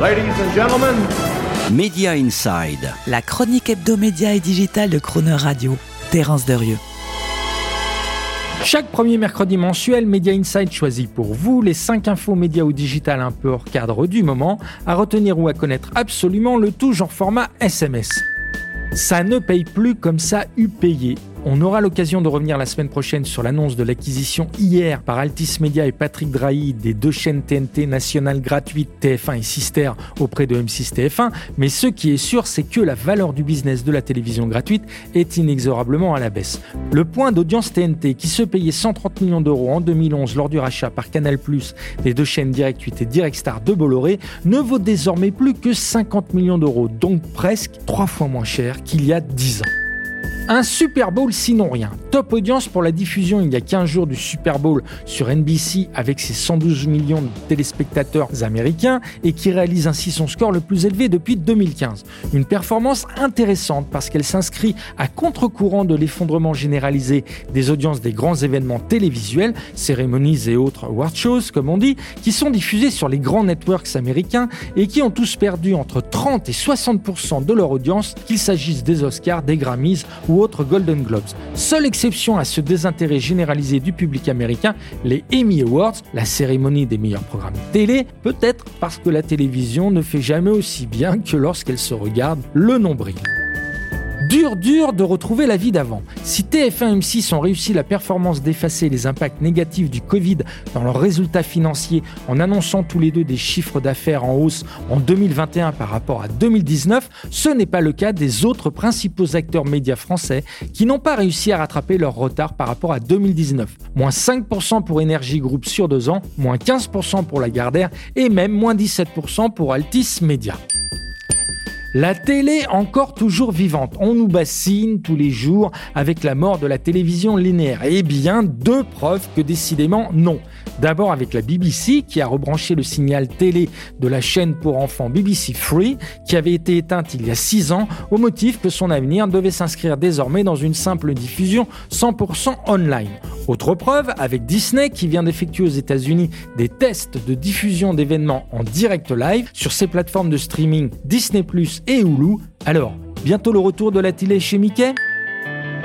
Ladies and gentlemen, Media Inside. La chronique hebdomédia et digitale de Croner Radio. Terence Derieux. Chaque premier mercredi mensuel, Media Insight choisit pour vous les 5 infos médias ou digital un peu hors cadre du moment, à retenir ou à connaître absolument le tout genre format SMS. Ça ne paye plus comme ça eut payé. On aura l'occasion de revenir la semaine prochaine sur l'annonce de l'acquisition hier par Altis Media et Patrick Drahi des deux chaînes TNT nationales gratuites TF1 et Sister auprès de M6 TF1, mais ce qui est sûr, c'est que la valeur du business de la télévision gratuite est inexorablement à la baisse. Le point d'audience TNT, qui se payait 130 millions d'euros en 2011 lors du rachat par Canal+, des deux chaînes Direct 8 et Direct Star de Bolloré, ne vaut désormais plus que 50 millions d'euros, donc presque trois fois moins cher qu'il y a 10 ans. Un Super Bowl sinon rien. Top audience pour la diffusion il y a 15 jours du Super Bowl sur NBC avec ses 112 millions de téléspectateurs américains et qui réalise ainsi son score le plus élevé depuis 2015. Une performance intéressante parce qu'elle s'inscrit à contre-courant de l'effondrement généralisé des audiences des grands événements télévisuels, cérémonies et autres award shows comme on dit, qui sont diffusés sur les grands networks américains et qui ont tous perdu entre 30 et 60% de leur audience, qu'il s'agisse des Oscars, des Grammys ou Golden Globes. Seule exception à ce désintérêt généralisé du public américain, les Emmy Awards, la cérémonie des meilleurs programmes télé, peut-être parce que la télévision ne fait jamais aussi bien que lorsqu'elle se regarde le nombril. Dur, dur de retrouver la vie d'avant. Si TF1 et M6 ont réussi la performance d'effacer les impacts négatifs du Covid dans leurs résultats financiers en annonçant tous les deux des chiffres d'affaires en hausse en 2021 par rapport à 2019, ce n'est pas le cas des autres principaux acteurs médias français qui n'ont pas réussi à rattraper leur retard par rapport à 2019. Moins 5% pour Énergie Group sur deux ans, moins 15% pour Lagardère et même moins 17% pour Altis Media. La télé encore toujours vivante. On nous bassine tous les jours avec la mort de la télévision linéaire. Eh bien, deux preuves que décidément non. D'abord avec la BBC qui a rebranché le signal télé de la chaîne pour enfants BBC Free qui avait été éteinte il y a six ans au motif que son avenir devait s'inscrire désormais dans une simple diffusion 100% online. Autre preuve avec Disney qui vient d'effectuer aux États-Unis des tests de diffusion d'événements en direct live sur ses plateformes de streaming Disney Et Hulu. Alors, bientôt le retour de la télé chez Mickey?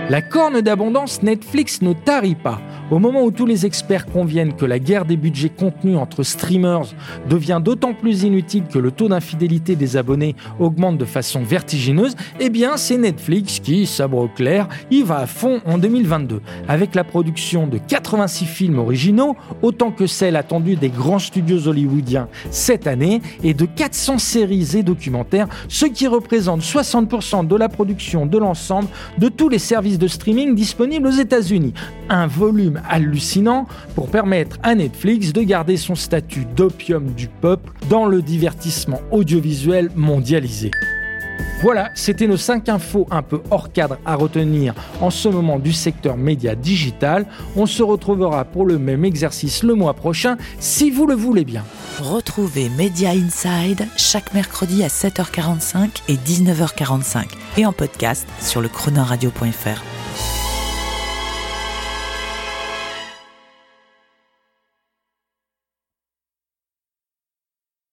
La corne d'abondance Netflix ne tarit pas. Au moment où tous les experts conviennent que la guerre des budgets contenus entre streamers devient d'autant plus inutile que le taux d'infidélité des abonnés augmente de façon vertigineuse, eh bien c'est Netflix qui, sabre clair, y va à fond en 2022, avec la production de 86 films originaux, autant que celle attendue des grands studios hollywoodiens cette année, et de 400 séries et documentaires, ce qui représente 60% de la production de l'ensemble de tous les services de streaming disponibles aux États-Unis. Un volume hallucinant pour permettre à Netflix de garder son statut d'opium du peuple dans le divertissement audiovisuel mondialisé. Voilà, c'était nos 5 infos un peu hors cadre à retenir en ce moment du secteur média digital. On se retrouvera pour le même exercice le mois prochain, si vous le voulez bien. Retrouvez Media Inside chaque mercredi à 7h45 et 19h45 et en podcast sur le chronoradio.fr.